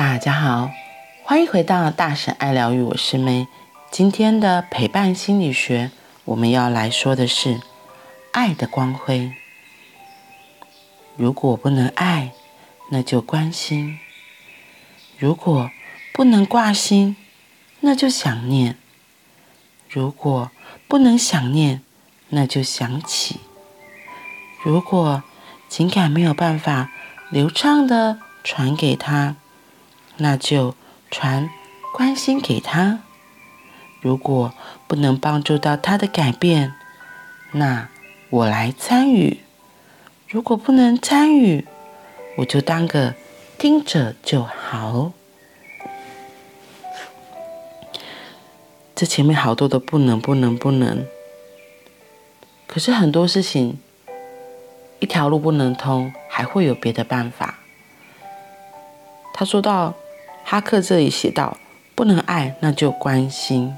大家好，欢迎回到大神爱疗愈，我是妹。今天的陪伴心理学，我们要来说的是爱的光辉。如果不能爱，那就关心；如果不能挂心，那就想念；如果不能想念，那就想起。如果情感没有办法流畅地传给他，那就传关心给他。如果不能帮助到他的改变，那我来参与。如果不能参与，我就当个听者就好。这前面好多的不能、不能、不能。可是很多事情，一条路不能通，还会有别的办法。他说到。哈克这里写道：“不能爱，那就关心。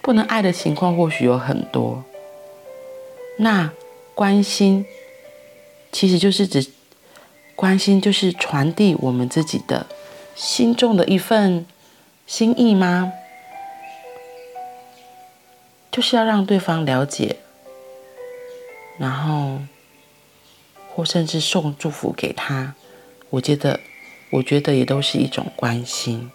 不能爱的情况或许有很多。那关心，其实就是指关心，就是传递我们自己的心中的一份心意吗？就是要让对方了解，然后或甚至送祝福给他。我觉得。”我觉得也都是一种关心。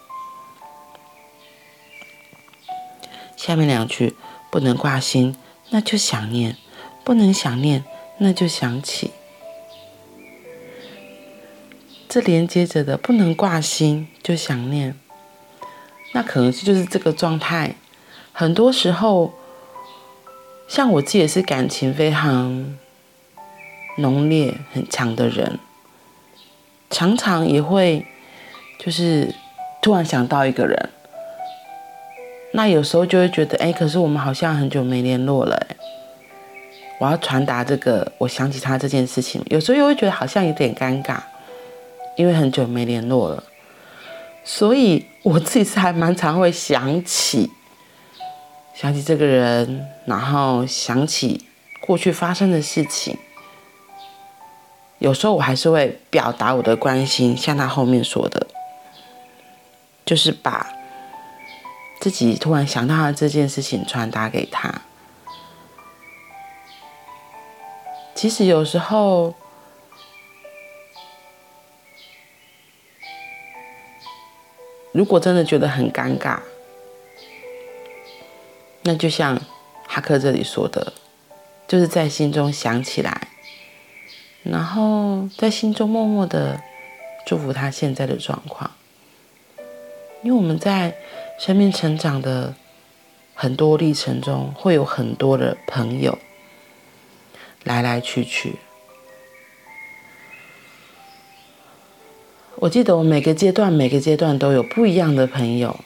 下面两句不能挂心，那就想念；不能想念，那就想起。这连接着的不能挂心就想念，那可能就是这个状态。很多时候，像我自己也是感情非常浓烈、很强的人。常常也会，就是突然想到一个人，那有时候就会觉得，哎，可是我们好像很久没联络了，我要传达这个，我想起他这件事情，有时候又会觉得好像有点尴尬，因为很久没联络了，所以我自己是还蛮常会想起，想起这个人，然后想起过去发生的事情。有时候我还是会表达我的关心，像他后面说的，就是把自己突然想到的这件事情传达给他。其实有时候，如果真的觉得很尴尬，那就像哈克这里说的，就是在心中想起来。然后在心中默默的祝福他现在的状况，因为我们在生命成长的很多历程中，会有很多的朋友来来去去。我记得我每个阶段每个阶段都有不一样的朋友，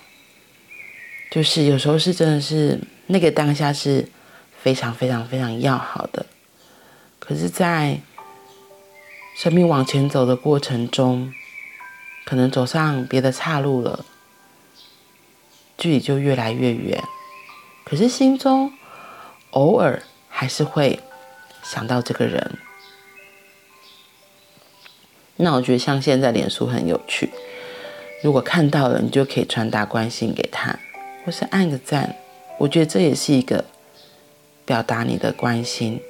就是有时候是真的是那个当下是非常非常非常要好的，可是，在生命往前走的过程中，可能走上别的岔路了，距离就越来越远。可是心中偶尔还是会想到这个人。那我觉得像现在脸书很有趣，如果看到了，你就可以传达关心给他，或是按个赞。我觉得这也是一个表达你的关心，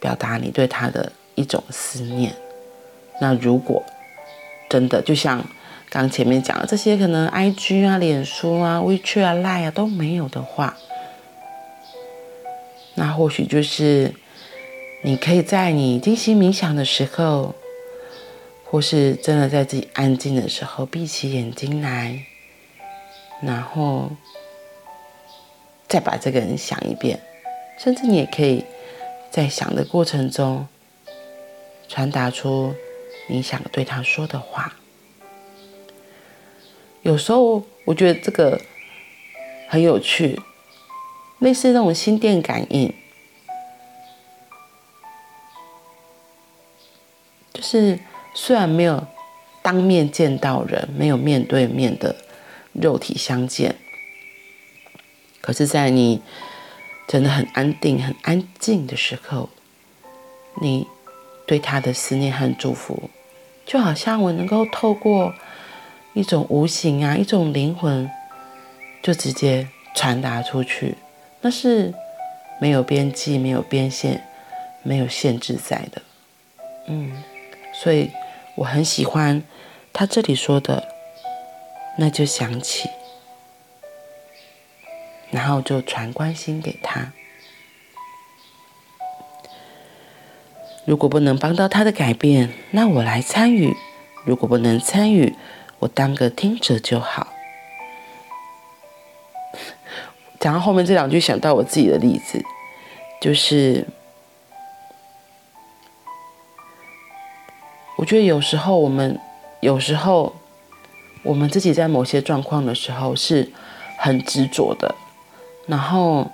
表达你对他的。一种思念。那如果真的就像刚前面讲的这些，可能 IG 啊、脸书啊、WeChat 啊、Line 啊都没有的话，那或许就是你可以在你静心冥想的时候，或是真的在自己安静的时候，闭起眼睛来，然后再把这个人想一遍，甚至你也可以在想的过程中。传达出你想对他说的话。有时候我觉得这个很有趣，类似那种心电感应，就是虽然没有当面见到人，没有面对面的肉体相见，可是，在你真的很安定、很安静的时候，你。对他的思念和祝福，就好像我能够透过一种无形啊，一种灵魂，就直接传达出去，那是没有边际、没有边线、没有限制在的。嗯，所以我很喜欢他这里说的，那就想起，然后就传关心给他。如果不能帮到他的改变，那我来参与；如果不能参与，我当个听者就好。讲到后面这两句，想到我自己的例子，就是我觉得有时候我们，有时候我们自己在某些状况的时候是很执着的，然后。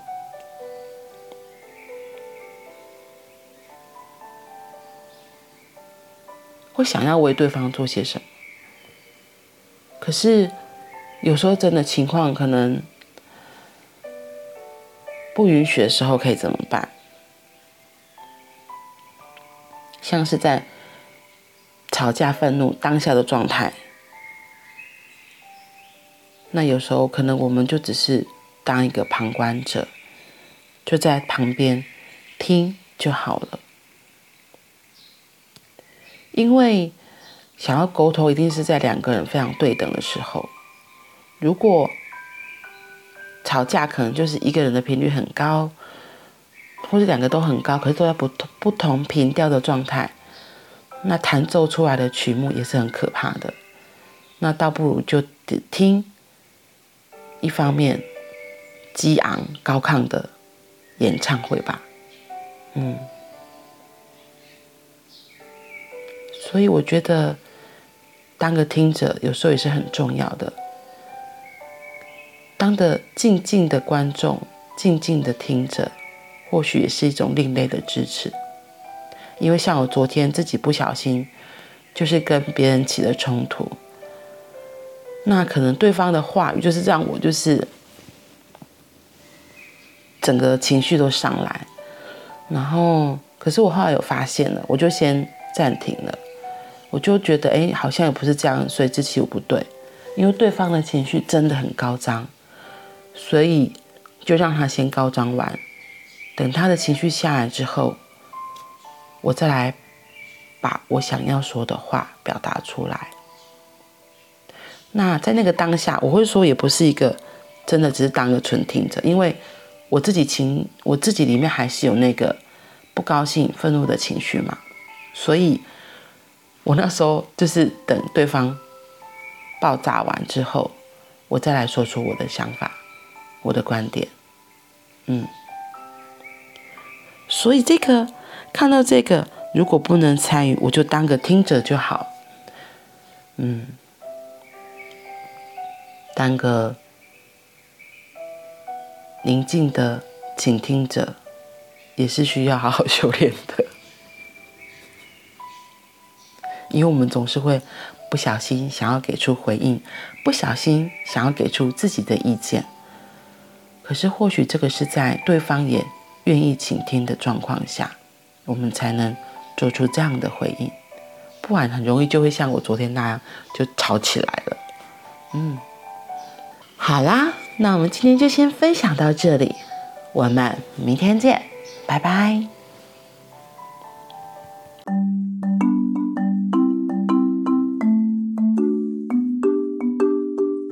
会想要为对方做些什么，可是有时候真的情况可能不允许的时候，可以怎么办？像是在吵架、愤怒当下的状态，那有时候可能我们就只是当一个旁观者，就在旁边听就好了。因为想要沟通，一定是在两个人非常对等的时候。如果吵架，可能就是一个人的频率很高，或者两个都很高，可是都在不同不同频调的状态，那弹奏出来的曲目也是很可怕的。那倒不如就听一方面激昂高亢的演唱会吧。嗯。所以我觉得，当个听者有时候也是很重要的。当个静静的观众、静静的听着，或许也是一种另类的支持。因为像我昨天自己不小心，就是跟别人起了冲突，那可能对方的话语就是让我就是整个情绪都上来，然后可是我后来有发现了，我就先暂停了。我就觉得，哎，好像也不是这样，所以这期我不对，因为对方的情绪真的很高涨，所以就让他先高涨完，等他的情绪下来之后，我再来把我想要说的话表达出来。那在那个当下，我会说也不是一个真的只是当个纯听者，因为我自己情，我自己里面还是有那个不高兴、愤怒的情绪嘛，所以。我那时候就是等对方爆炸完之后，我再来说出我的想法、我的观点。嗯，所以这个看到这个，如果不能参与，我就当个听者就好。嗯，当个宁静的倾听者，也是需要好好修炼的。因为我们总是会不小心想要给出回应，不小心想要给出自己的意见。可是或许这个是在对方也愿意倾听的状况下，我们才能做出这样的回应。不然很容易就会像我昨天那样就吵起来了。嗯，好啦，那我们今天就先分享到这里，我们明天见，拜拜。